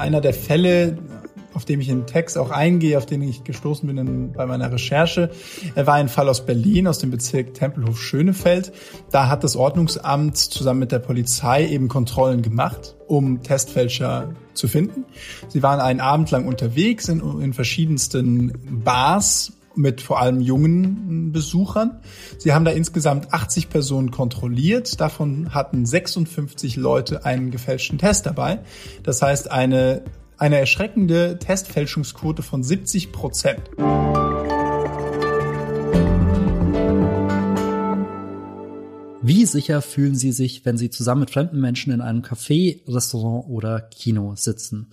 einer der Fälle, auf dem ich in Text auch eingehe, auf den ich gestoßen bin in, bei meiner Recherche. Er war ein Fall aus Berlin, aus dem Bezirk Tempelhof-Schönefeld. Da hat das Ordnungsamt zusammen mit der Polizei eben Kontrollen gemacht, um Testfälscher zu finden. Sie waren einen Abend lang unterwegs in, in verschiedensten Bars mit vor allem jungen Besuchern. Sie haben da insgesamt 80 Personen kontrolliert. Davon hatten 56 Leute einen gefälschten Test dabei. Das heißt, eine eine erschreckende Testfälschungsquote von 70 Prozent. Wie sicher fühlen Sie sich, wenn Sie zusammen mit fremden Menschen in einem Café, Restaurant oder Kino sitzen?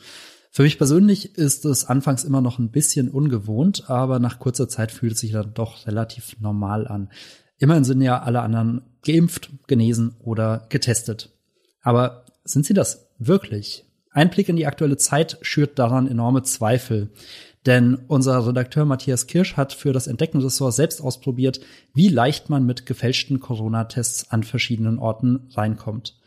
Für mich persönlich ist es anfangs immer noch ein bisschen ungewohnt, aber nach kurzer Zeit fühlt es sich dann doch relativ normal an. Immerhin sind ja alle anderen geimpft, genesen oder getestet. Aber sind sie das wirklich? Ein Blick in die aktuelle Zeit schürt daran enorme Zweifel. Denn unser Redakteur Matthias Kirsch hat für das Entdeckenressort selbst ausprobiert, wie leicht man mit gefälschten Corona-Tests an verschiedenen Orten reinkommt.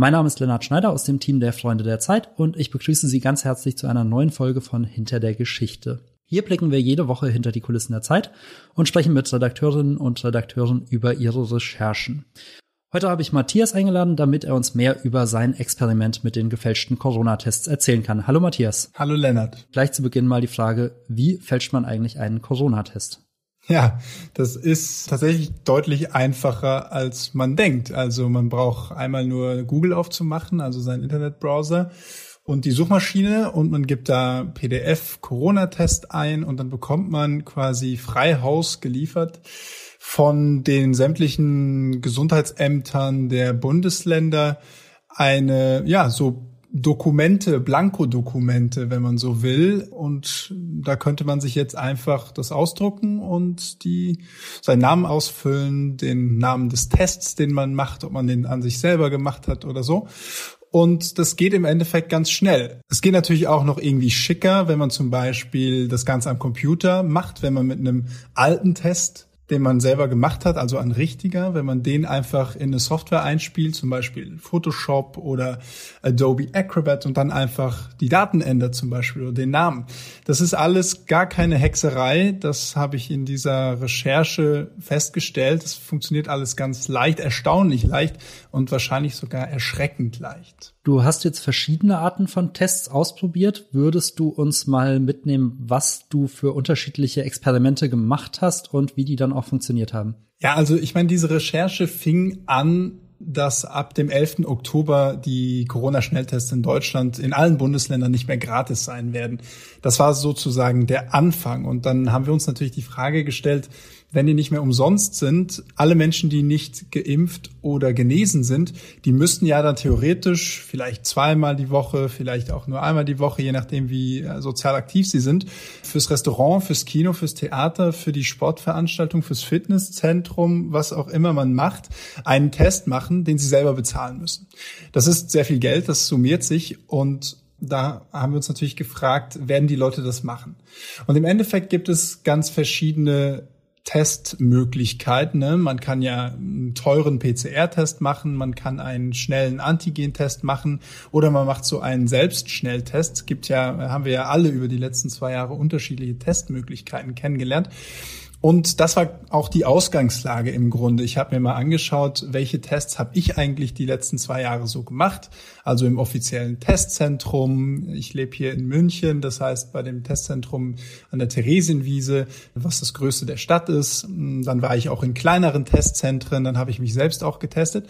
Mein Name ist Lennart Schneider aus dem Team der Freunde der Zeit und ich begrüße Sie ganz herzlich zu einer neuen Folge von Hinter der Geschichte. Hier blicken wir jede Woche hinter die Kulissen der Zeit und sprechen mit Redakteurinnen und Redakteuren über ihre Recherchen. Heute habe ich Matthias eingeladen, damit er uns mehr über sein Experiment mit den gefälschten Corona-Tests erzählen kann. Hallo Matthias. Hallo Lennart. Gleich zu Beginn mal die Frage, wie fälscht man eigentlich einen Corona-Test? Ja, das ist tatsächlich deutlich einfacher, als man denkt. Also man braucht einmal nur Google aufzumachen, also seinen Internetbrowser und die Suchmaschine und man gibt da PDF Corona-Test ein und dann bekommt man quasi frei Haus geliefert von den sämtlichen Gesundheitsämtern der Bundesländer eine, ja, so Dokumente, Blankodokumente, wenn man so will. Und da könnte man sich jetzt einfach das ausdrucken und die, seinen Namen ausfüllen, den Namen des Tests, den man macht, ob man den an sich selber gemacht hat oder so. Und das geht im Endeffekt ganz schnell. Es geht natürlich auch noch irgendwie schicker, wenn man zum Beispiel das Ganze am Computer macht, wenn man mit einem alten Test den man selber gemacht hat, also ein richtiger, wenn man den einfach in eine Software einspielt, zum Beispiel Photoshop oder Adobe Acrobat und dann einfach die Daten ändert zum Beispiel oder den Namen. Das ist alles gar keine Hexerei. Das habe ich in dieser Recherche festgestellt. Das funktioniert alles ganz leicht, erstaunlich leicht und wahrscheinlich sogar erschreckend leicht. Du hast jetzt verschiedene Arten von Tests ausprobiert. Würdest du uns mal mitnehmen, was du für unterschiedliche Experimente gemacht hast und wie die dann auch funktioniert haben? Ja, also ich meine, diese Recherche fing an dass ab dem 11. Oktober die Corona-Schnelltests in Deutschland in allen Bundesländern nicht mehr gratis sein werden. Das war sozusagen der Anfang. Und dann haben wir uns natürlich die Frage gestellt, wenn die nicht mehr umsonst sind, alle Menschen, die nicht geimpft oder genesen sind, die müssten ja dann theoretisch vielleicht zweimal die Woche, vielleicht auch nur einmal die Woche, je nachdem wie äh, sozial aktiv sie sind, fürs Restaurant, fürs Kino, fürs Theater, für die Sportveranstaltung, fürs Fitnesszentrum, was auch immer man macht, einen Test machen, den sie selber bezahlen müssen. Das ist sehr viel Geld, das summiert sich und da haben wir uns natürlich gefragt, werden die Leute das machen? Und im Endeffekt gibt es ganz verschiedene Testmöglichkeiten. Ne? Man kann ja einen teuren PCR-Test machen, man kann einen schnellen Antigen-Test machen oder man macht so einen Selbstschnelltest. Es gibt ja, haben wir ja alle über die letzten zwei Jahre unterschiedliche Testmöglichkeiten kennengelernt. Und das war auch die Ausgangslage im Grunde. Ich habe mir mal angeschaut, welche Tests habe ich eigentlich die letzten zwei Jahre so gemacht. Also im offiziellen Testzentrum. Ich lebe hier in München, das heißt bei dem Testzentrum an der Theresienwiese, was das größte der Stadt ist. Dann war ich auch in kleineren Testzentren, dann habe ich mich selbst auch getestet.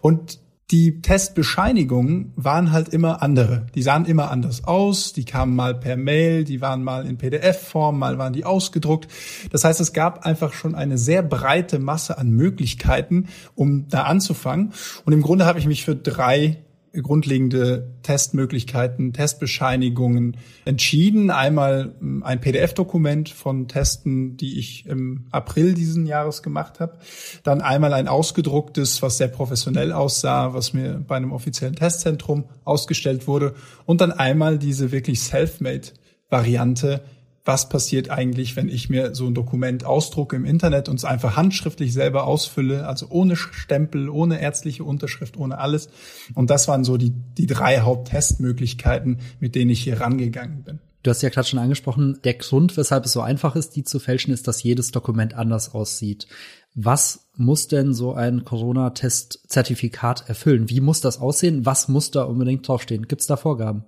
Und die Testbescheinigungen waren halt immer andere. Die sahen immer anders aus, die kamen mal per Mail, die waren mal in PDF-Form, mal waren die ausgedruckt. Das heißt, es gab einfach schon eine sehr breite Masse an Möglichkeiten, um da anzufangen. Und im Grunde habe ich mich für drei grundlegende Testmöglichkeiten, Testbescheinigungen entschieden. Einmal ähm, ein PDF-Dokument von Testen, die ich im April diesen Jahres gemacht habe. Dann einmal ein ausgedrucktes, was sehr professionell aussah, was mir bei einem offiziellen Testzentrum ausgestellt wurde. Und dann einmal diese wirklich self-made Variante, was passiert eigentlich, wenn ich mir so ein Dokument ausdrucke im Internet und es einfach handschriftlich selber ausfülle, also ohne Stempel, ohne ärztliche Unterschrift, ohne alles. Und das waren so die, die drei Haupttestmöglichkeiten, mit denen ich hier rangegangen bin. Du hast ja gerade schon angesprochen, der Grund, weshalb es so einfach ist, die zu fälschen, ist, dass jedes Dokument anders aussieht. Was muss denn so ein Corona-Test-Zertifikat erfüllen? Wie muss das aussehen? Was muss da unbedingt draufstehen? Gibt es da Vorgaben?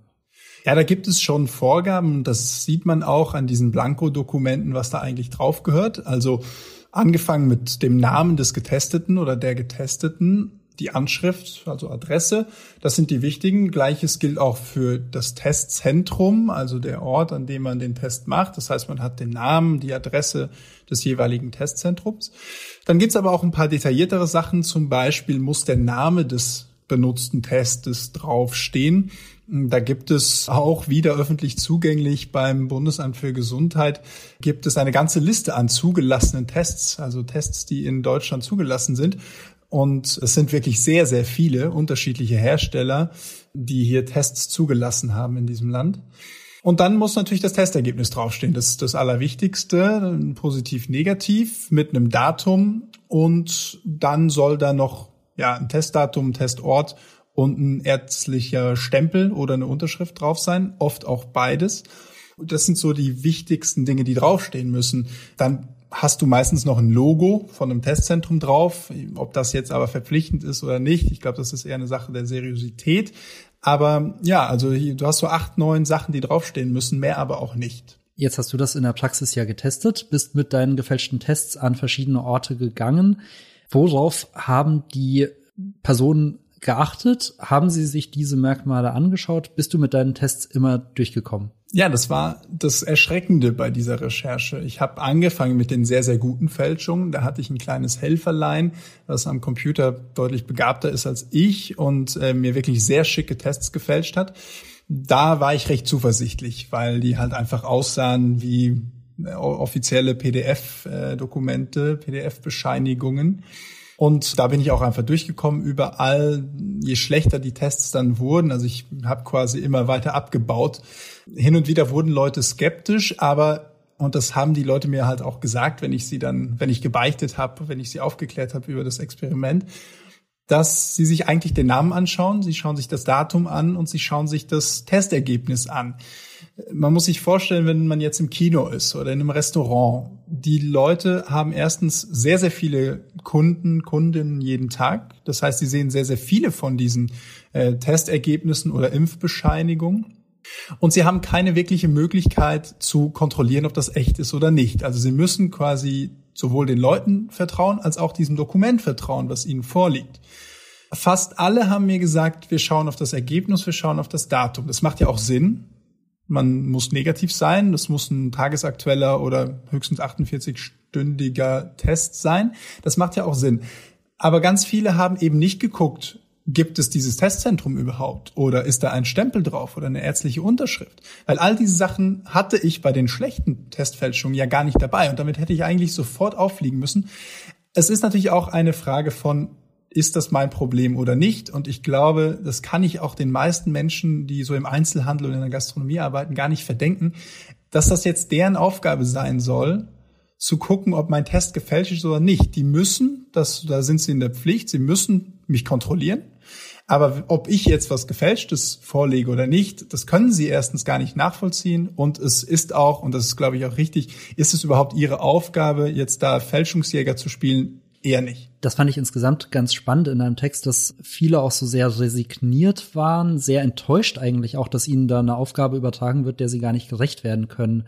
Ja, da gibt es schon Vorgaben. Das sieht man auch an diesen Blanko-Dokumenten, was da eigentlich drauf gehört. Also angefangen mit dem Namen des Getesteten oder der Getesteten, die Anschrift, also Adresse. Das sind die wichtigen. Gleiches gilt auch für das Testzentrum, also der Ort, an dem man den Test macht. Das heißt, man hat den Namen, die Adresse des jeweiligen Testzentrums. Dann gibt's aber auch ein paar detailliertere Sachen. Zum Beispiel muss der Name des benutzten Testes draufstehen. Da gibt es auch wieder öffentlich zugänglich beim Bundesamt für Gesundheit gibt es eine ganze Liste an zugelassenen Tests, also Tests, die in Deutschland zugelassen sind. Und es sind wirklich sehr, sehr viele unterschiedliche Hersteller, die hier Tests zugelassen haben in diesem Land. Und dann muss natürlich das Testergebnis draufstehen. Das ist das Allerwichtigste, positiv, negativ, mit einem Datum. Und dann soll da noch ja, ein Testdatum, ein Testort und ein ärztlicher Stempel oder eine Unterschrift drauf sein. Oft auch beides. Das sind so die wichtigsten Dinge, die draufstehen müssen. Dann hast du meistens noch ein Logo von einem Testzentrum drauf. Ob das jetzt aber verpflichtend ist oder nicht, ich glaube, das ist eher eine Sache der Seriosität. Aber ja, also du hast so acht, neun Sachen, die draufstehen müssen, mehr aber auch nicht. Jetzt hast du das in der Praxis ja getestet, bist mit deinen gefälschten Tests an verschiedene Orte gegangen. Worauf haben die Personen geachtet? Haben sie sich diese Merkmale angeschaut? Bist du mit deinen Tests immer durchgekommen? Ja, das war das Erschreckende bei dieser Recherche. Ich habe angefangen mit den sehr, sehr guten Fälschungen. Da hatte ich ein kleines Helferlein, das am Computer deutlich begabter ist als ich und äh, mir wirklich sehr schicke Tests gefälscht hat. Da war ich recht zuversichtlich, weil die halt einfach aussahen wie äh, offizielle PDF-Dokumente, äh, PDF-Bescheinigungen. Und da bin ich auch einfach durchgekommen überall, je schlechter die Tests dann wurden. Also ich habe quasi immer weiter abgebaut. Hin und wieder wurden Leute skeptisch, aber und das haben die Leute mir halt auch gesagt, wenn ich sie dann, wenn ich gebeichtet habe, wenn ich sie aufgeklärt habe über das Experiment, dass sie sich eigentlich den Namen anschauen, sie schauen sich das Datum an und sie schauen sich das Testergebnis an man muss sich vorstellen, wenn man jetzt im Kino ist oder in einem Restaurant, die Leute haben erstens sehr, sehr viele Kunden, Kundinnen jeden Tag. Das heißt, sie sehen sehr, sehr viele von diesen äh, Testergebnissen oder Impfbescheinigungen. Und sie haben keine wirkliche Möglichkeit zu kontrollieren, ob das echt ist oder nicht. Also sie müssen quasi sowohl den Leuten vertrauen als auch diesem Dokument vertrauen, was ihnen vorliegt. Fast alle haben mir gesagt, wir schauen auf das Ergebnis, wir schauen auf das Datum. Das macht ja auch Sinn, man muss negativ sein. Das muss ein tagesaktueller oder höchstens 48-stündiger Test sein. Das macht ja auch Sinn. Aber ganz viele haben eben nicht geguckt, gibt es dieses Testzentrum überhaupt? Oder ist da ein Stempel drauf oder eine ärztliche Unterschrift? Weil all diese Sachen hatte ich bei den schlechten Testfälschungen ja gar nicht dabei. Und damit hätte ich eigentlich sofort auffliegen müssen. Es ist natürlich auch eine Frage von, ist das mein Problem oder nicht? Und ich glaube, das kann ich auch den meisten Menschen, die so im Einzelhandel und in der Gastronomie arbeiten, gar nicht verdenken, dass das jetzt deren Aufgabe sein soll, zu gucken, ob mein Test gefälscht ist oder nicht. Die müssen, das, da sind sie in der Pflicht, sie müssen mich kontrollieren. Aber ob ich jetzt was Gefälschtes vorlege oder nicht, das können sie erstens gar nicht nachvollziehen. Und es ist auch, und das ist, glaube ich, auch richtig, ist es überhaupt ihre Aufgabe, jetzt da Fälschungsjäger zu spielen? Eher nicht. Das fand ich insgesamt ganz spannend in einem Text, dass viele auch so sehr resigniert waren, sehr enttäuscht eigentlich auch, dass ihnen da eine Aufgabe übertragen wird, der sie gar nicht gerecht werden können.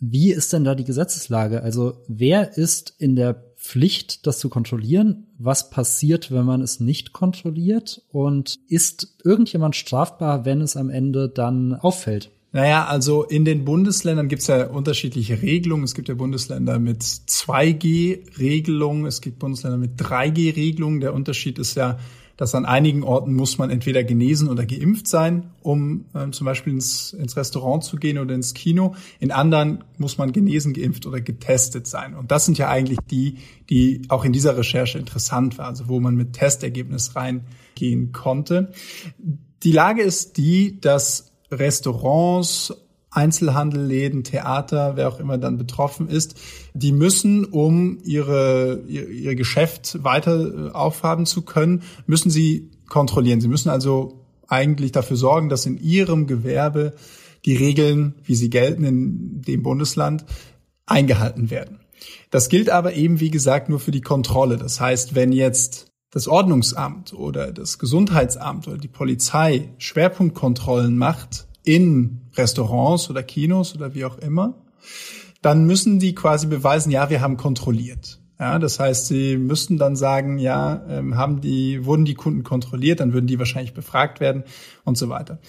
Wie ist denn da die Gesetzeslage? Also wer ist in der Pflicht, das zu kontrollieren? Was passiert, wenn man es nicht kontrolliert? Und ist irgendjemand strafbar, wenn es am Ende dann auffällt? Naja, also in den Bundesländern gibt es ja unterschiedliche Regelungen. Es gibt ja Bundesländer mit 2G-Regelungen, es gibt Bundesländer mit 3G-Regelungen. Der Unterschied ist ja, dass an einigen Orten muss man entweder genesen oder geimpft sein, um ähm, zum Beispiel ins, ins Restaurant zu gehen oder ins Kino. In anderen muss man genesen, geimpft oder getestet sein. Und das sind ja eigentlich die, die auch in dieser Recherche interessant waren, also wo man mit Testergebnis reingehen konnte. Die Lage ist die, dass Restaurants, Einzelhandelläden, Theater, wer auch immer dann betroffen ist, die müssen, um ihre, ihr, ihr Geschäft weiter äh, aufhaben zu können, müssen sie kontrollieren. Sie müssen also eigentlich dafür sorgen, dass in ihrem Gewerbe die Regeln, wie sie gelten in dem Bundesland, eingehalten werden. Das gilt aber eben, wie gesagt, nur für die Kontrolle. Das heißt, wenn jetzt das Ordnungsamt oder das Gesundheitsamt oder die Polizei Schwerpunktkontrollen macht in Restaurants oder Kinos oder wie auch immer, dann müssen die quasi beweisen, ja, wir haben kontrolliert. Ja, das heißt, sie müssten dann sagen, ja, ähm, haben die, wurden die Kunden kontrolliert, dann würden die wahrscheinlich befragt werden und so weiter.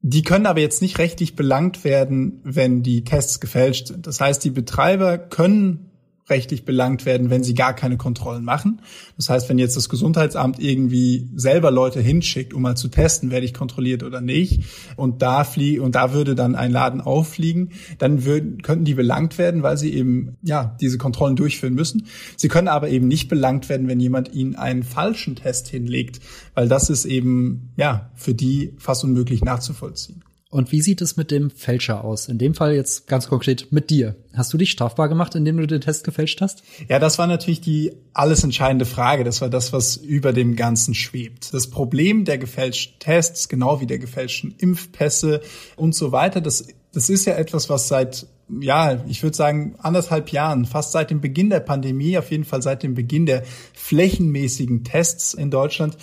Die können aber jetzt nicht rechtlich belangt werden, wenn die Tests gefälscht sind. Das heißt, die Betreiber können rechtlich belangt werden, wenn sie gar keine Kontrollen machen. Das heißt, wenn jetzt das Gesundheitsamt irgendwie selber Leute hinschickt, um mal zu testen, werde ich kontrolliert oder nicht, und da flie und da würde dann ein Laden auffliegen, dann würden, könnten die belangt werden, weil sie eben ja diese Kontrollen durchführen müssen. Sie können aber eben nicht belangt werden, wenn jemand ihnen einen falschen Test hinlegt, weil das ist eben ja für die fast unmöglich nachzuvollziehen. Und wie sieht es mit dem Fälscher aus? In dem Fall jetzt ganz konkret mit dir. Hast du dich strafbar gemacht, indem du den Test gefälscht hast? Ja, das war natürlich die alles entscheidende Frage. Das war das, was über dem Ganzen schwebt. Das Problem der gefälschten Tests, genau wie der gefälschten Impfpässe und so weiter, das, das ist ja etwas, was seit ja, ich würde sagen, anderthalb Jahren, fast seit dem Beginn der Pandemie, auf jeden Fall seit dem Beginn der flächenmäßigen Tests in Deutschland,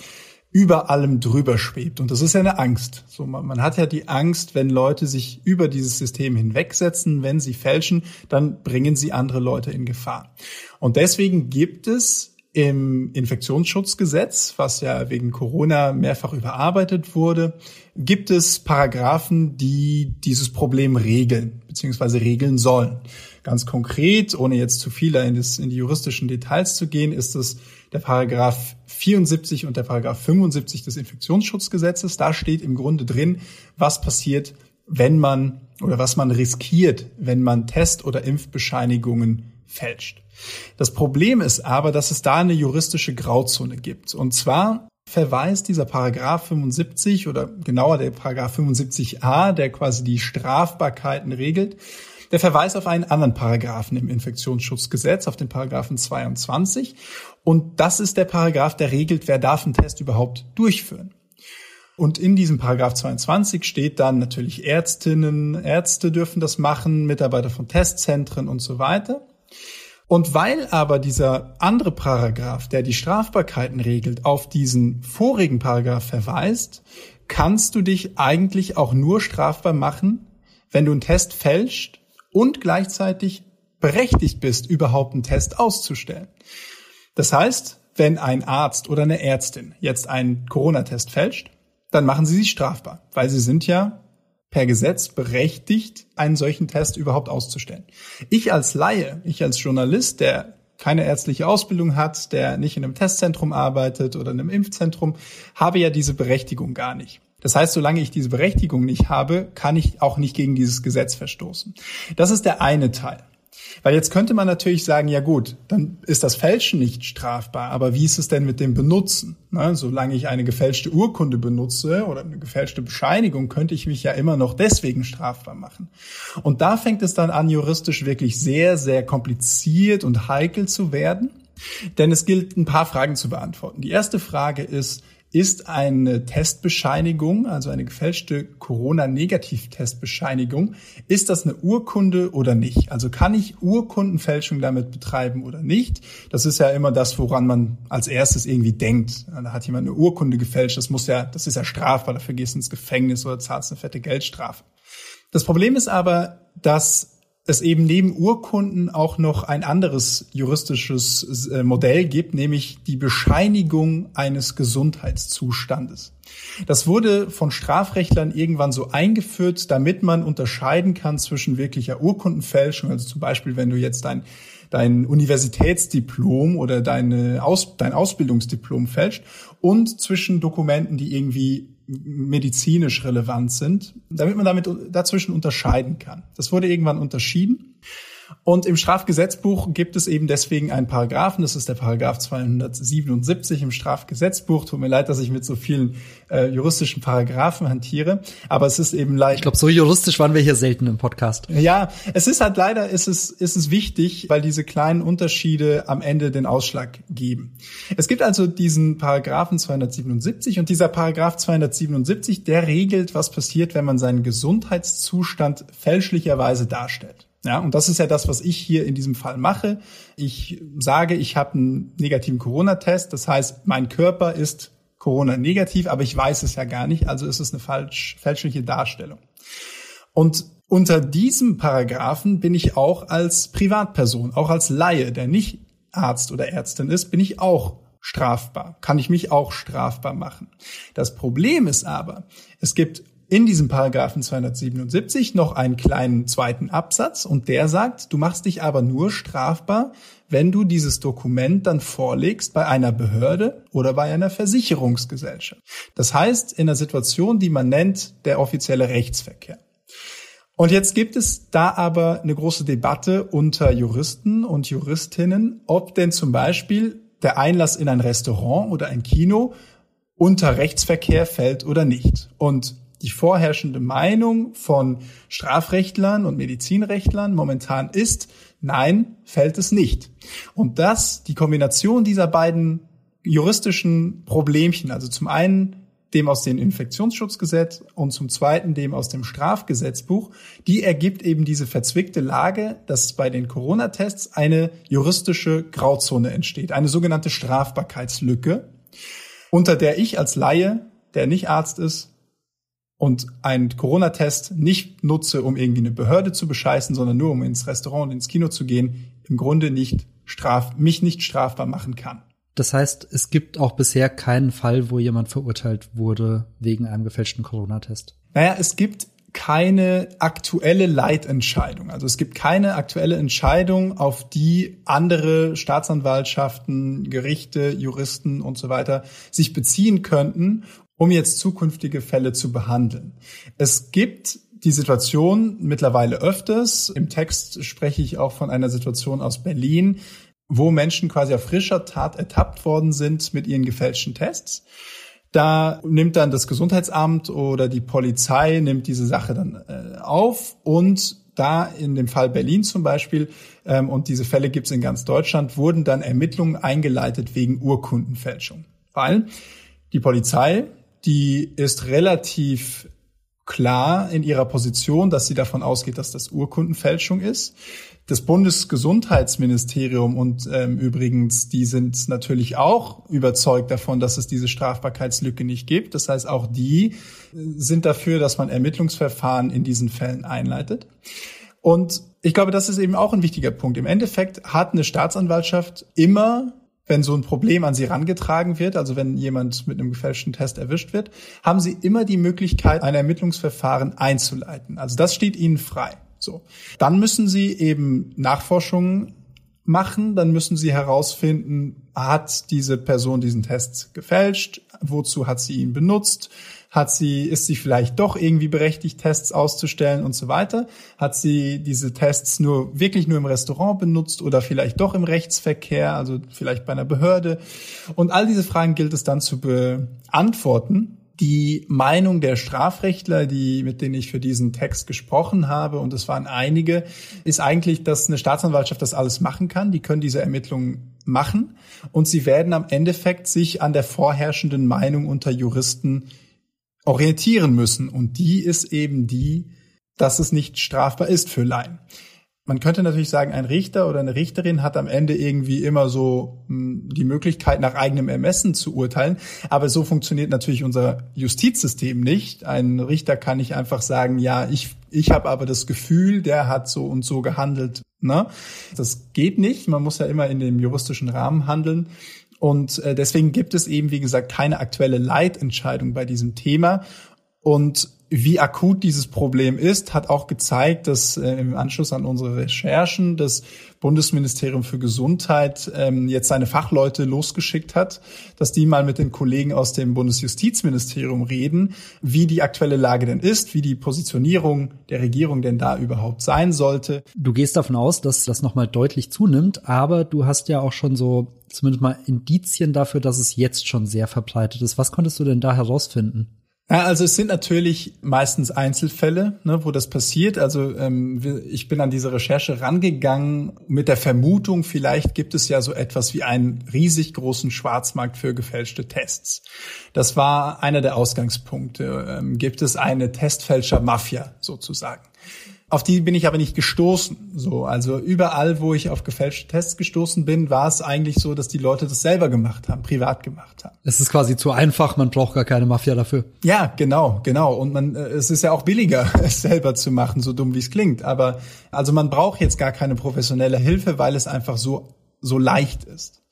über allem drüber schwebt. Und das ist ja eine Angst. So, man, man, hat ja die Angst, wenn Leute sich über dieses System hinwegsetzen, wenn sie fälschen, dann bringen sie andere Leute in Gefahr. Und deswegen gibt es im Infektionsschutzgesetz, was ja wegen Corona mehrfach überarbeitet wurde, gibt es Paragraphen, die dieses Problem regeln, beziehungsweise regeln sollen. Ganz konkret, ohne jetzt zu viel in, das, in die juristischen Details zu gehen, ist es der Paragraph 74 und der Paragraph 75 des Infektionsschutzgesetzes. Da steht im Grunde drin, was passiert, wenn man oder was man riskiert, wenn man Test- oder Impfbescheinigungen fälscht. Das Problem ist aber, dass es da eine juristische Grauzone gibt. Und zwar verweist dieser Paragraph 75 oder genauer der Paragraph 75a, der quasi die Strafbarkeiten regelt, der verweist auf einen anderen Paragraphen im Infektionsschutzgesetz, auf den Paragraphen 22. Und das ist der Paragraph, der regelt, wer darf einen Test überhaupt durchführen. Und in diesem Paragraph 22 steht dann natürlich Ärztinnen, Ärzte dürfen das machen, Mitarbeiter von Testzentren und so weiter. Und weil aber dieser andere Paragraph, der die Strafbarkeiten regelt, auf diesen vorigen Paragraph verweist, kannst du dich eigentlich auch nur strafbar machen, wenn du einen Test fälscht und gleichzeitig berechtigt bist, überhaupt einen Test auszustellen. Das heißt, wenn ein Arzt oder eine Ärztin jetzt einen Corona-Test fälscht, dann machen sie sich strafbar, weil sie sind ja per Gesetz berechtigt, einen solchen Test überhaupt auszustellen. Ich als Laie, ich als Journalist, der keine ärztliche Ausbildung hat, der nicht in einem Testzentrum arbeitet oder in einem Impfzentrum, habe ja diese Berechtigung gar nicht. Das heißt, solange ich diese Berechtigung nicht habe, kann ich auch nicht gegen dieses Gesetz verstoßen. Das ist der eine Teil. Weil jetzt könnte man natürlich sagen, ja gut, dann ist das Fälschen nicht strafbar, aber wie ist es denn mit dem Benutzen? Ne, solange ich eine gefälschte Urkunde benutze oder eine gefälschte Bescheinigung, könnte ich mich ja immer noch deswegen strafbar machen. Und da fängt es dann an, juristisch wirklich sehr, sehr kompliziert und heikel zu werden. Denn es gilt, ein paar Fragen zu beantworten. Die erste Frage ist, ist eine Testbescheinigung, also eine gefälschte Corona-Negativ-Testbescheinigung, ist das eine Urkunde oder nicht? Also kann ich Urkundenfälschung damit betreiben oder nicht? Das ist ja immer das, woran man als erstes irgendwie denkt. Da hat jemand eine Urkunde gefälscht, das muss ja, das ist ja strafbar, dafür gehst du ins Gefängnis oder zahlst eine fette Geldstrafe. Das Problem ist aber, dass es eben neben Urkunden auch noch ein anderes juristisches äh, Modell gibt, nämlich die Bescheinigung eines Gesundheitszustandes. Das wurde von Strafrechtlern irgendwann so eingeführt, damit man unterscheiden kann zwischen wirklicher Urkundenfälschung, also zum Beispiel, wenn du jetzt dein dein Universitätsdiplom oder deine Aus, dein Ausbildungsdiplom fälscht und zwischen Dokumenten, die irgendwie medizinisch relevant sind, damit man damit dazwischen unterscheiden kann. Das wurde irgendwann unterschieden. Und im Strafgesetzbuch gibt es eben deswegen einen Paragraphen, das ist der Paragraph 277 im Strafgesetzbuch. Tut mir leid, dass ich mit so vielen äh, juristischen Paragraphen hantiere, aber es ist eben leider. Ich glaube, so juristisch waren wir hier selten im Podcast. Ja, es ist halt leider, ist es, ist es wichtig, weil diese kleinen Unterschiede am Ende den Ausschlag geben. Es gibt also diesen Paragraphen 277 und dieser Paragraph 277, der regelt, was passiert, wenn man seinen Gesundheitszustand fälschlicherweise darstellt. Ja, und das ist ja das, was ich hier in diesem Fall mache. Ich sage, ich habe einen negativen Corona-Test. Das heißt, mein Körper ist Corona-negativ, aber ich weiß es ja gar nicht. Also ist es eine falsch, fälschliche Darstellung. Und unter diesem Paragraphen bin ich auch als Privatperson, auch als Laie, der nicht Arzt oder Ärztin ist, bin ich auch strafbar. Kann ich mich auch strafbar machen. Das Problem ist aber, es gibt in diesem Paragraphen 277 noch einen kleinen zweiten Absatz und der sagt, du machst dich aber nur strafbar, wenn du dieses Dokument dann vorlegst bei einer Behörde oder bei einer Versicherungsgesellschaft. Das heißt, in einer Situation, die man nennt, der offizielle Rechtsverkehr. Und jetzt gibt es da aber eine große Debatte unter Juristen und Juristinnen, ob denn zum Beispiel der Einlass in ein Restaurant oder ein Kino unter Rechtsverkehr fällt oder nicht. Und die vorherrschende Meinung von Strafrechtlern und Medizinrechtlern momentan ist, nein, fällt es nicht. Und das, die Kombination dieser beiden juristischen Problemchen, also zum einen dem aus dem Infektionsschutzgesetz und zum zweiten dem aus dem Strafgesetzbuch, die ergibt eben diese verzwickte Lage, dass bei den Corona-Tests eine juristische Grauzone entsteht, eine sogenannte Strafbarkeitslücke, unter der ich als Laie, der nicht Arzt ist, und einen Corona-Test nicht nutze, um irgendwie eine Behörde zu bescheißen, sondern nur um ins Restaurant und ins Kino zu gehen, im Grunde nicht straf, mich nicht strafbar machen kann. Das heißt, es gibt auch bisher keinen Fall, wo jemand verurteilt wurde wegen einem gefälschten Corona-Test. Naja, es gibt keine aktuelle Leitentscheidung. Also es gibt keine aktuelle Entscheidung, auf die andere Staatsanwaltschaften, Gerichte, Juristen und so weiter sich beziehen könnten, um jetzt zukünftige Fälle zu behandeln. Es gibt die Situation mittlerweile öfters. Im Text spreche ich auch von einer Situation aus Berlin, wo Menschen quasi auf frischer Tat ertappt worden sind mit ihren gefälschten Tests. Da nimmt dann das Gesundheitsamt oder die Polizei nimmt diese Sache dann äh, auf und da in dem Fall Berlin zum Beispiel, ähm, und diese Fälle gibt es in ganz Deutschland, wurden dann Ermittlungen eingeleitet wegen Urkundenfälschung. Weil die Polizei die ist relativ klar in ihrer Position, dass sie davon ausgeht, dass das Urkundenfälschung ist. Das Bundesgesundheitsministerium und ähm, übrigens, die sind natürlich auch überzeugt davon, dass es diese Strafbarkeitslücke nicht gibt. Das heißt, auch die äh, sind dafür, dass man Ermittlungsverfahren in diesen Fällen einleitet. Und ich glaube, das ist eben auch ein wichtiger Punkt. Im Endeffekt hat eine Staatsanwaltschaft immer wenn so ein Problem an sie rangetragen wird, also wenn jemand mit einem gefälschten Test erwischt wird, haben sie immer die Möglichkeit, ein Ermittlungsverfahren einzuleiten. Also das steht ihnen frei. So. Dann müssen sie eben Nachforschungen machen, dann müssen sie herausfinden, hat diese Person diesen Test gefälscht, wozu hat sie ihn benutzt, hat sie, ist sie vielleicht doch irgendwie berechtigt, Tests auszustellen und so weiter? Hat sie diese Tests nur wirklich nur im Restaurant benutzt oder vielleicht doch im Rechtsverkehr, also vielleicht bei einer Behörde? Und all diese Fragen gilt es dann zu beantworten. Die Meinung der Strafrechtler, die, mit denen ich für diesen Text gesprochen habe, und es waren einige, ist eigentlich, dass eine Staatsanwaltschaft das alles machen kann. Die können diese Ermittlungen machen und sie werden am Endeffekt sich an der vorherrschenden Meinung unter Juristen orientieren müssen. Und die ist eben die, dass es nicht strafbar ist für Laien. Man könnte natürlich sagen, ein Richter oder eine Richterin hat am Ende irgendwie immer so hm, die Möglichkeit, nach eigenem Ermessen zu urteilen. Aber so funktioniert natürlich unser Justizsystem nicht. Ein Richter kann nicht einfach sagen, ja, ich, ich habe aber das Gefühl, der hat so und so gehandelt. Ne? Das geht nicht. Man muss ja immer in dem juristischen Rahmen handeln. Und äh, deswegen gibt es eben, wie gesagt, keine aktuelle Leitentscheidung bei diesem Thema. Und wie akut dieses Problem ist, hat auch gezeigt, dass äh, im Anschluss an unsere Recherchen das Bundesministerium für Gesundheit ähm, jetzt seine Fachleute losgeschickt hat, dass die mal mit den Kollegen aus dem Bundesjustizministerium reden, wie die aktuelle Lage denn ist, wie die Positionierung der Regierung denn da überhaupt sein sollte. Du gehst davon aus, dass das nochmal deutlich zunimmt, aber du hast ja auch schon so zumindest mal Indizien dafür, dass es jetzt schon sehr verbreitet ist. Was konntest du denn da herausfinden? Ja, also es sind natürlich meistens Einzelfälle, ne, wo das passiert. Also ähm, ich bin an diese Recherche rangegangen mit der Vermutung, vielleicht gibt es ja so etwas wie einen riesig großen Schwarzmarkt für gefälschte Tests. Das war einer der Ausgangspunkte. Ähm, gibt es eine Testfälscher-Mafia sozusagen? Auf die bin ich aber nicht gestoßen. So, also überall, wo ich auf gefälschte Tests gestoßen bin, war es eigentlich so, dass die Leute das selber gemacht haben, privat gemacht haben. Es ist quasi zu einfach, man braucht gar keine Mafia dafür. Ja, genau, genau. Und man, äh, es ist ja auch billiger, es selber zu machen, so dumm wie es klingt. Aber also man braucht jetzt gar keine professionelle Hilfe, weil es einfach so so leicht ist.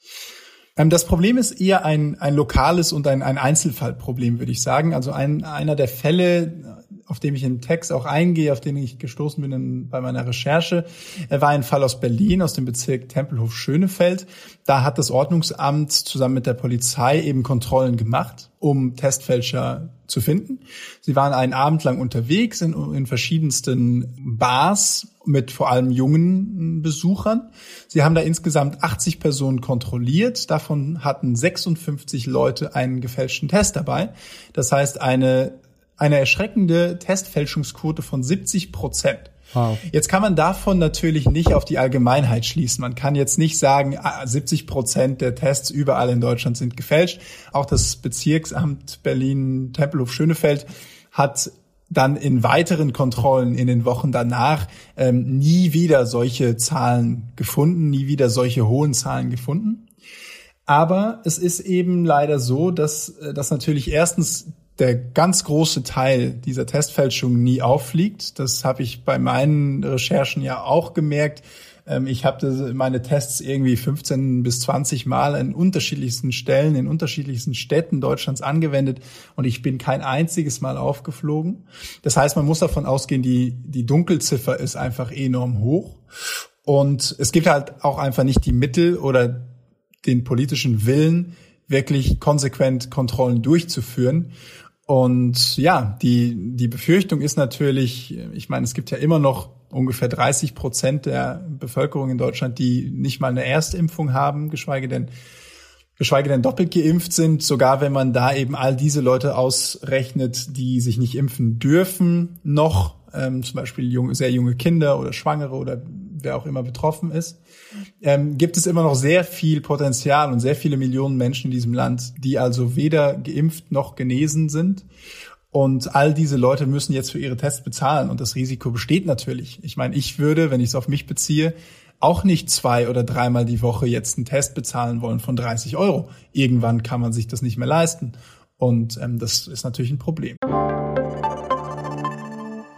Ähm, das Problem ist eher ein, ein lokales und ein, ein Einzelfallproblem, würde ich sagen. Also ein, einer der Fälle, auf dem ich im Text auch eingehe, auf den ich gestoßen bin in, bei meiner Recherche, war ein Fall aus Berlin, aus dem Bezirk Tempelhof-Schönefeld. Da hat das Ordnungsamt zusammen mit der Polizei eben Kontrollen gemacht, um Testfälscher zu finden. Sie waren einen Abend lang unterwegs in, in verschiedensten Bars mit vor allem jungen Besuchern. Sie haben da insgesamt 80 Personen kontrolliert. Davon hatten 56 Leute einen gefälschten Test dabei. Das heißt, eine eine erschreckende Testfälschungsquote von 70 Prozent. Wow. Jetzt kann man davon natürlich nicht auf die Allgemeinheit schließen. Man kann jetzt nicht sagen, 70 ah, Prozent der Tests überall in Deutschland sind gefälscht. Auch das Bezirksamt Berlin-Tempelhof-Schönefeld hat dann in weiteren Kontrollen in den Wochen danach ähm, nie wieder solche Zahlen gefunden, nie wieder solche hohen Zahlen gefunden. Aber es ist eben leider so, dass, äh, dass natürlich erstens der ganz große Teil dieser Testfälschung nie auffliegt. Das habe ich bei meinen Recherchen ja auch gemerkt. Ähm, ich habe meine Tests irgendwie 15 bis 20 Mal in unterschiedlichsten Stellen, in unterschiedlichsten Städten Deutschlands angewendet und ich bin kein einziges Mal aufgeflogen. Das heißt, man muss davon ausgehen, die, die Dunkelziffer ist einfach enorm hoch. Und es gibt halt auch einfach nicht die Mittel oder den politischen Willen, wirklich konsequent Kontrollen durchzuführen. Und ja, die, die Befürchtung ist natürlich, ich meine, es gibt ja immer noch ungefähr 30 Prozent der Bevölkerung in Deutschland, die nicht mal eine Erstimpfung haben, geschweige denn, geschweige denn doppelt geimpft sind. Sogar wenn man da eben all diese Leute ausrechnet, die sich nicht impfen dürfen, noch, ähm, zum Beispiel junge, sehr junge Kinder oder Schwangere oder wer auch immer betroffen ist, ähm, gibt es immer noch sehr viel Potenzial und sehr viele Millionen Menschen in diesem Land, die also weder geimpft noch genesen sind. Und all diese Leute müssen jetzt für ihre Tests bezahlen und das Risiko besteht natürlich. Ich meine, ich würde, wenn ich es auf mich beziehe, auch nicht zwei oder dreimal die Woche jetzt einen Test bezahlen wollen von 30 Euro. Irgendwann kann man sich das nicht mehr leisten. Und ähm, das ist natürlich ein Problem.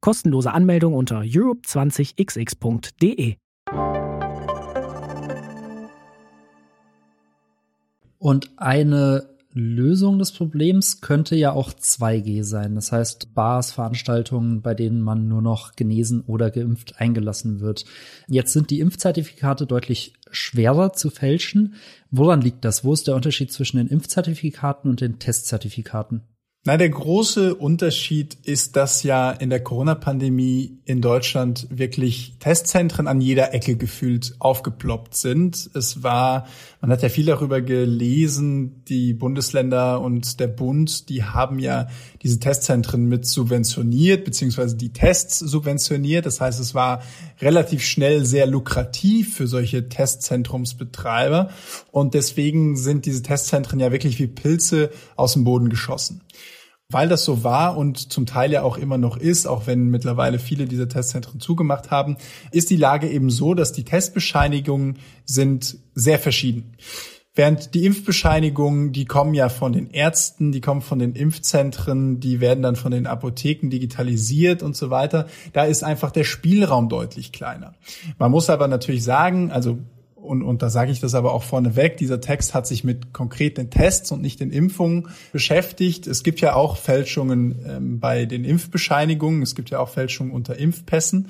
Kostenlose Anmeldung unter europe20xx.de. Und eine Lösung des Problems könnte ja auch 2G sein. Das heißt, Bars, Veranstaltungen, bei denen man nur noch genesen oder geimpft eingelassen wird. Jetzt sind die Impfzertifikate deutlich schwerer zu fälschen. Woran liegt das? Wo ist der Unterschied zwischen den Impfzertifikaten und den Testzertifikaten? Na, der große Unterschied ist, dass ja in der Corona-Pandemie in Deutschland wirklich Testzentren an jeder Ecke gefühlt aufgeploppt sind. Es war, man hat ja viel darüber gelesen, die Bundesländer und der Bund, die haben ja diese Testzentren mit subventioniert, beziehungsweise die Tests subventioniert. Das heißt, es war relativ schnell sehr lukrativ für solche Testzentrumsbetreiber. Und deswegen sind diese Testzentren ja wirklich wie Pilze aus dem Boden geschossen. Weil das so war und zum Teil ja auch immer noch ist, auch wenn mittlerweile viele dieser Testzentren zugemacht haben, ist die Lage eben so, dass die Testbescheinigungen sind sehr verschieden. Während die Impfbescheinigungen, die kommen ja von den Ärzten, die kommen von den Impfzentren, die werden dann von den Apotheken digitalisiert und so weiter. Da ist einfach der Spielraum deutlich kleiner. Man muss aber natürlich sagen, also und, und da sage ich das aber auch vorneweg, dieser Text hat sich mit konkreten Tests und nicht den Impfungen beschäftigt. Es gibt ja auch Fälschungen ähm, bei den Impfbescheinigungen, es gibt ja auch Fälschungen unter Impfpässen.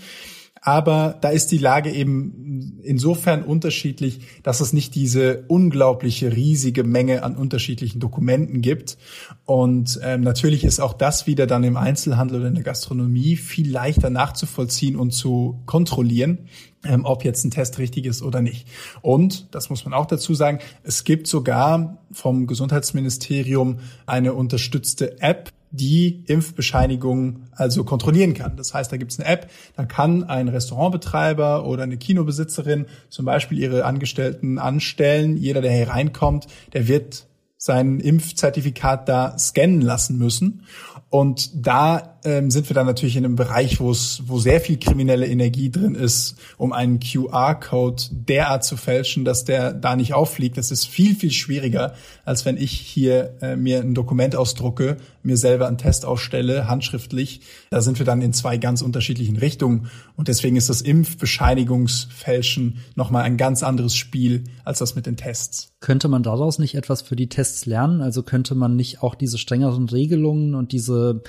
Aber da ist die Lage eben insofern unterschiedlich, dass es nicht diese unglaubliche riesige Menge an unterschiedlichen Dokumenten gibt. Und ähm, natürlich ist auch das wieder dann im Einzelhandel oder in der Gastronomie viel leichter nachzuvollziehen und zu kontrollieren, ähm, ob jetzt ein Test richtig ist oder nicht. Und, das muss man auch dazu sagen, es gibt sogar vom Gesundheitsministerium eine unterstützte App, die Impfbescheinigung also kontrollieren kann. Das heißt, da gibt es eine App, da kann ein Restaurantbetreiber oder eine Kinobesitzerin zum Beispiel ihre Angestellten anstellen. Jeder, der hier reinkommt, der wird sein Impfzertifikat da scannen lassen müssen. Und da ähm, sind wir dann natürlich in einem Bereich, wo es, wo sehr viel kriminelle Energie drin ist, um einen QR-Code derart zu fälschen, dass der da nicht auffliegt. Das ist viel, viel schwieriger, als wenn ich hier äh, mir ein Dokument ausdrucke, mir selber einen Test ausstelle, handschriftlich. Da sind wir dann in zwei ganz unterschiedlichen Richtungen. Und deswegen ist das Impfbescheinigungsfälschen nochmal ein ganz anderes Spiel als das mit den Tests. Könnte man daraus nicht etwas für die Tests lernen? Also könnte man nicht auch diese strengeren Regelungen und diese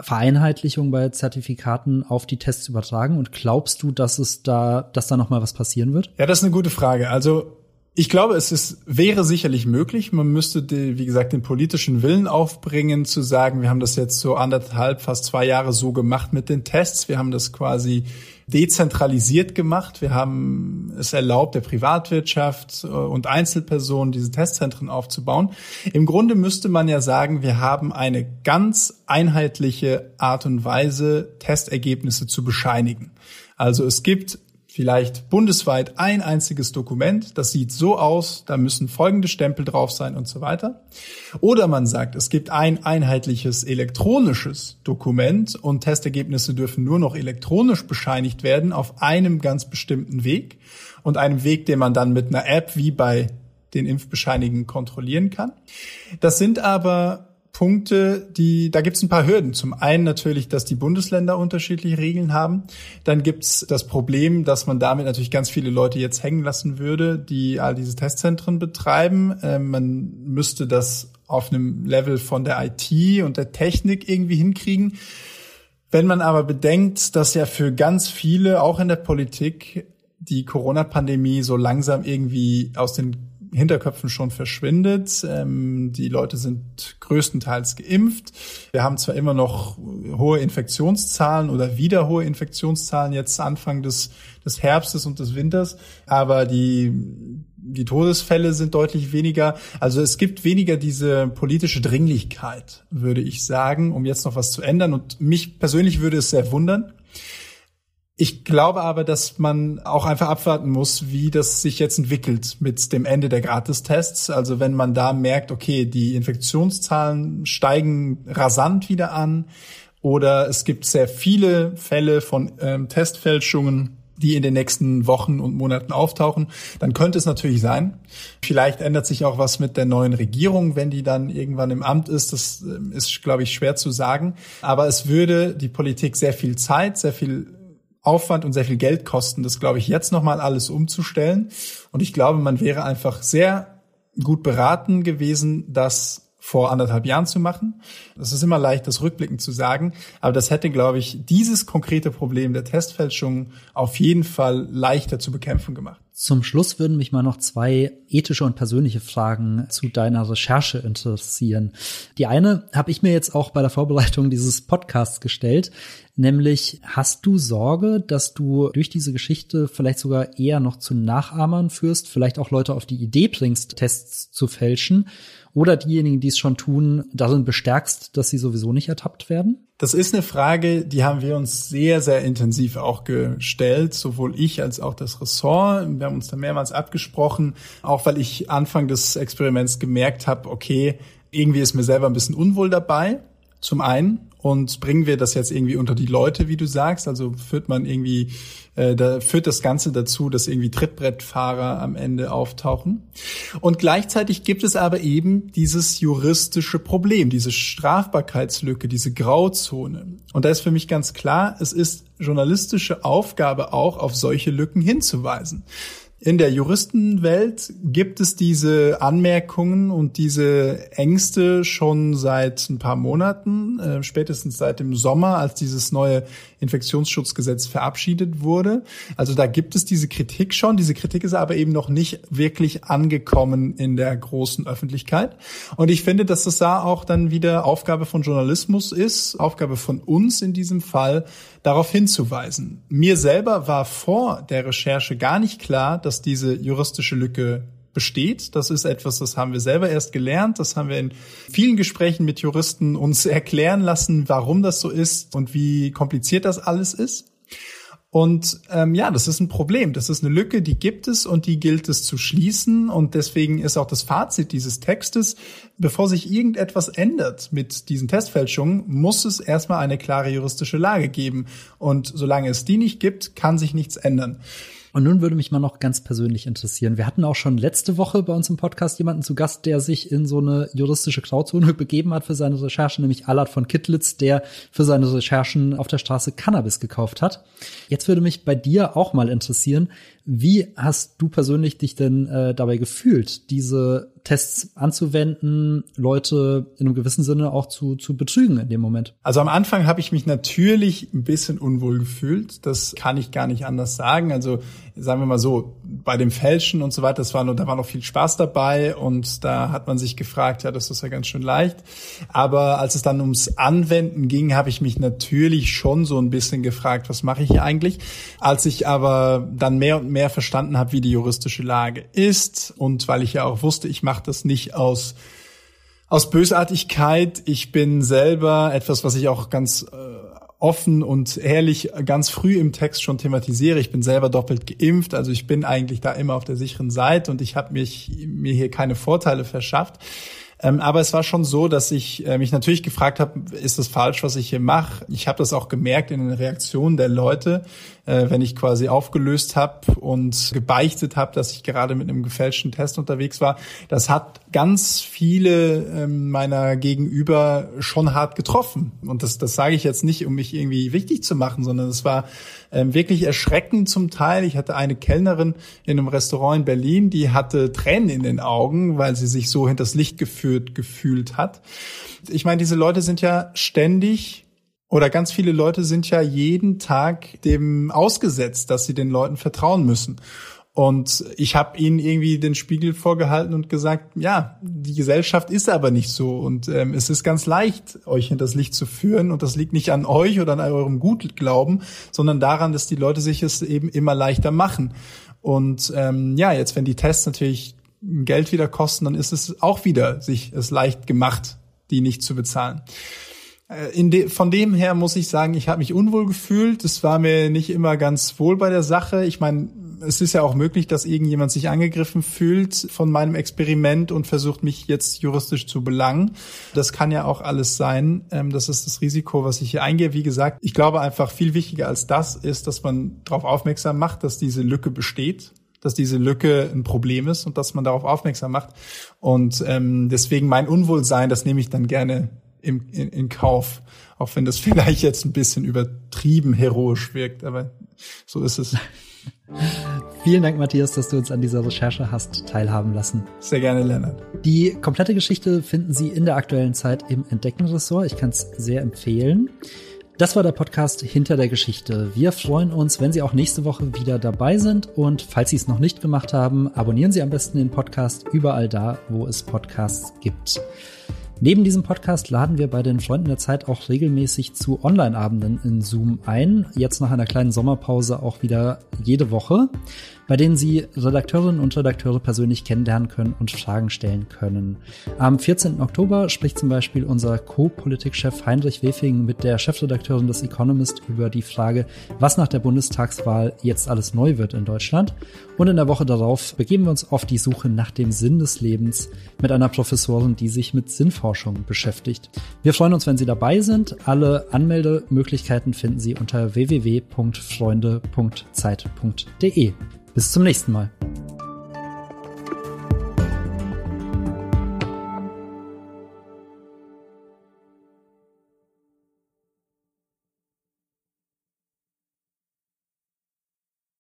Vereinheitlichung bei Zertifikaten auf die Tests übertragen? Und glaubst du, dass es da, dass da noch mal was passieren wird? Ja, das ist eine gute Frage. Also ich glaube, es ist, wäre sicherlich möglich. Man müsste, die, wie gesagt, den politischen Willen aufbringen, zu sagen, wir haben das jetzt so anderthalb, fast zwei Jahre so gemacht mit den Tests. Wir haben das quasi dezentralisiert gemacht. Wir haben es erlaubt, der Privatwirtschaft äh, und Einzelpersonen diese Testzentren aufzubauen. Im Grunde müsste man ja sagen, wir haben eine ganz einheitliche Art und Weise, Testergebnisse zu bescheinigen. Also es gibt vielleicht bundesweit ein einziges Dokument, das sieht so aus, da müssen folgende Stempel drauf sein und so weiter. Oder man sagt, es gibt ein einheitliches elektronisches Dokument und Testergebnisse dürfen nur noch elektronisch bescheinigt werden auf einem ganz bestimmten Weg und einem Weg, den man dann mit einer App wie bei den Impfbescheinigen kontrollieren kann. Das sind aber Punkte, die, da gibt es ein paar Hürden. Zum einen natürlich, dass die Bundesländer unterschiedliche Regeln haben. Dann gibt es das Problem, dass man damit natürlich ganz viele Leute jetzt hängen lassen würde, die all diese Testzentren betreiben. Ähm, man müsste das auf einem Level von der IT und der Technik irgendwie hinkriegen. Wenn man aber bedenkt, dass ja für ganz viele, auch in der Politik, die Corona-Pandemie so langsam irgendwie aus den Hinterköpfen schon verschwindet. Ähm, die Leute sind größtenteils geimpft. Wir haben zwar immer noch hohe Infektionszahlen oder wieder hohe Infektionszahlen jetzt Anfang des, des Herbstes und des Winters, aber die die Todesfälle sind deutlich weniger. Also es gibt weniger diese politische Dringlichkeit, würde ich sagen, um jetzt noch was zu ändern. Und mich persönlich würde es sehr wundern, ich glaube aber, dass man auch einfach abwarten muss, wie das sich jetzt entwickelt mit dem Ende der Gratistests. Also wenn man da merkt, okay, die Infektionszahlen steigen rasant wieder an oder es gibt sehr viele Fälle von ähm, Testfälschungen, die in den nächsten Wochen und Monaten auftauchen, dann könnte es natürlich sein. Vielleicht ändert sich auch was mit der neuen Regierung, wenn die dann irgendwann im Amt ist. Das ähm, ist, glaube ich, schwer zu sagen. Aber es würde die Politik sehr viel Zeit, sehr viel Aufwand und sehr viel Geld kosten, das glaube ich jetzt nochmal alles umzustellen. Und ich glaube, man wäre einfach sehr gut beraten gewesen, das vor anderthalb Jahren zu machen. Das ist immer leicht, das rückblickend zu sagen, aber das hätte, glaube ich, dieses konkrete Problem der Testfälschung auf jeden Fall leichter zu bekämpfen gemacht. Zum Schluss würden mich mal noch zwei ethische und persönliche Fragen zu deiner Recherche interessieren. Die eine habe ich mir jetzt auch bei der Vorbereitung dieses Podcasts gestellt, nämlich hast du Sorge, dass du durch diese Geschichte vielleicht sogar eher noch zu Nachahmern führst, vielleicht auch Leute auf die Idee bringst, Tests zu fälschen oder diejenigen, die es schon tun, darin bestärkst, dass sie sowieso nicht ertappt werden? Das ist eine Frage, die haben wir uns sehr, sehr intensiv auch gestellt, sowohl ich als auch das Ressort. Wir haben uns da mehrmals abgesprochen, auch weil ich Anfang des Experiments gemerkt habe, okay, irgendwie ist mir selber ein bisschen unwohl dabei. zum einen und bringen wir das jetzt irgendwie unter die Leute, wie du sagst? Also führt man irgendwie, äh, da führt das Ganze dazu, dass irgendwie Trittbrettfahrer am Ende auftauchen. Und gleichzeitig gibt es aber eben dieses juristische Problem, diese Strafbarkeitslücke, diese Grauzone. Und da ist für mich ganz klar, es ist journalistische Aufgabe auch, auf solche Lücken hinzuweisen. In der Juristenwelt gibt es diese Anmerkungen und diese Ängste schon seit ein paar Monaten, äh, spätestens seit dem Sommer, als dieses neue Infektionsschutzgesetz verabschiedet wurde. Also da gibt es diese Kritik schon. Diese Kritik ist aber eben noch nicht wirklich angekommen in der großen Öffentlichkeit. Und ich finde, dass das da auch dann wieder Aufgabe von Journalismus ist, Aufgabe von uns in diesem Fall, darauf hinzuweisen. Mir selber war vor der Recherche gar nicht klar, dass diese juristische Lücke besteht. Das ist etwas, das haben wir selber erst gelernt. Das haben wir in vielen Gesprächen mit Juristen uns erklären lassen, warum das so ist und wie kompliziert das alles ist. Und ähm, ja, das ist ein Problem. Das ist eine Lücke, die gibt es und die gilt es zu schließen. Und deswegen ist auch das Fazit dieses Textes, bevor sich irgendetwas ändert mit diesen Testfälschungen, muss es erstmal eine klare juristische Lage geben. Und solange es die nicht gibt, kann sich nichts ändern. Und nun würde mich mal noch ganz persönlich interessieren. Wir hatten auch schon letzte Woche bei uns im Podcast jemanden zu Gast, der sich in so eine juristische Grauzone begeben hat für seine Recherchen, nämlich Allard von Kittlitz, der für seine Recherchen auf der Straße Cannabis gekauft hat. Jetzt würde mich bei dir auch mal interessieren, wie hast du persönlich dich denn äh, dabei gefühlt, diese Tests anzuwenden, Leute in einem gewissen Sinne auch zu, zu betrügen in dem Moment? Also am Anfang habe ich mich natürlich ein bisschen unwohl gefühlt. Das kann ich gar nicht anders sagen. Also sagen wir mal so, bei dem Fälschen und so weiter, das war nur, da war noch viel Spaß dabei und da hat man sich gefragt, ja, das ist ja ganz schön leicht. Aber als es dann ums Anwenden ging, habe ich mich natürlich schon so ein bisschen gefragt, was mache ich hier eigentlich? Als ich aber dann mehr und mehr verstanden habe, wie die juristische Lage ist und weil ich ja auch wusste, ich mache das nicht aus aus Bösartigkeit. Ich bin selber etwas, was ich auch ganz äh, offen und ehrlich ganz früh im Text schon thematisiere. Ich bin selber doppelt geimpft, also ich bin eigentlich da immer auf der sicheren Seite und ich habe mich mir hier keine Vorteile verschafft. Ähm, aber es war schon so, dass ich äh, mich natürlich gefragt habe, ist das falsch, was ich hier mache? Ich habe das auch gemerkt in den Reaktionen der Leute, äh, wenn ich quasi aufgelöst habe und gebeichtet habe, dass ich gerade mit einem gefälschten Test unterwegs war. Das hat ganz viele ähm, meiner Gegenüber schon hart getroffen. Und das, das sage ich jetzt nicht, um mich irgendwie wichtig zu machen, sondern es war ähm, wirklich erschreckend zum Teil. Ich hatte eine Kellnerin in einem Restaurant in Berlin, die hatte Tränen in den Augen, weil sie sich so hinters Licht geführt gefühlt hat. Ich meine, diese Leute sind ja ständig oder ganz viele Leute sind ja jeden Tag dem ausgesetzt, dass sie den Leuten vertrauen müssen. Und ich habe ihnen irgendwie den Spiegel vorgehalten und gesagt, ja, die Gesellschaft ist aber nicht so. Und ähm, es ist ganz leicht, euch in das Licht zu führen. Und das liegt nicht an euch oder an eurem Gutglauben, sondern daran, dass die Leute sich es eben immer leichter machen. Und ähm, ja, jetzt, wenn die Tests natürlich Geld wieder kosten, dann ist es auch wieder sich es leicht gemacht, die nicht zu bezahlen. Äh, in de, von dem her muss ich sagen, ich habe mich unwohl gefühlt. Es war mir nicht immer ganz wohl bei der Sache. Ich meine, es ist ja auch möglich, dass irgendjemand sich angegriffen fühlt von meinem Experiment und versucht, mich jetzt juristisch zu belangen. Das kann ja auch alles sein. Ähm, das ist das Risiko, was ich hier eingehe. Wie gesagt, ich glaube einfach viel wichtiger als das ist, dass man darauf aufmerksam macht, dass diese Lücke besteht dass diese Lücke ein Problem ist und dass man darauf aufmerksam macht. Und ähm, deswegen mein Unwohlsein, das nehme ich dann gerne im, in, in Kauf, auch wenn das vielleicht jetzt ein bisschen übertrieben heroisch wirkt, aber so ist es. Vielen Dank, Matthias, dass du uns an dieser Recherche hast teilhaben lassen. Sehr gerne, Lennart. Die komplette Geschichte finden Sie in der aktuellen Zeit im Entdecken-Ressort. Ich kann es sehr empfehlen. Das war der Podcast Hinter der Geschichte. Wir freuen uns, wenn Sie auch nächste Woche wieder dabei sind. Und falls Sie es noch nicht gemacht haben, abonnieren Sie am besten den Podcast überall da, wo es Podcasts gibt. Neben diesem Podcast laden wir bei den Freunden der Zeit auch regelmäßig zu Online-Abenden in Zoom ein. Jetzt nach einer kleinen Sommerpause auch wieder jede Woche bei denen Sie Redakteurinnen und Redakteure persönlich kennenlernen können und Fragen stellen können. Am 14. Oktober spricht zum Beispiel unser Co-Politikchef Heinrich Wefing mit der Chefredakteurin des Economist über die Frage, was nach der Bundestagswahl jetzt alles neu wird in Deutschland. Und in der Woche darauf begeben wir uns auf die Suche nach dem Sinn des Lebens mit einer Professorin, die sich mit Sinnforschung Forschung beschäftigt. Wir freuen uns, wenn Sie dabei sind. Alle Anmeldemöglichkeiten finden Sie unter www.freunde.zeit.de. Bis zum nächsten Mal.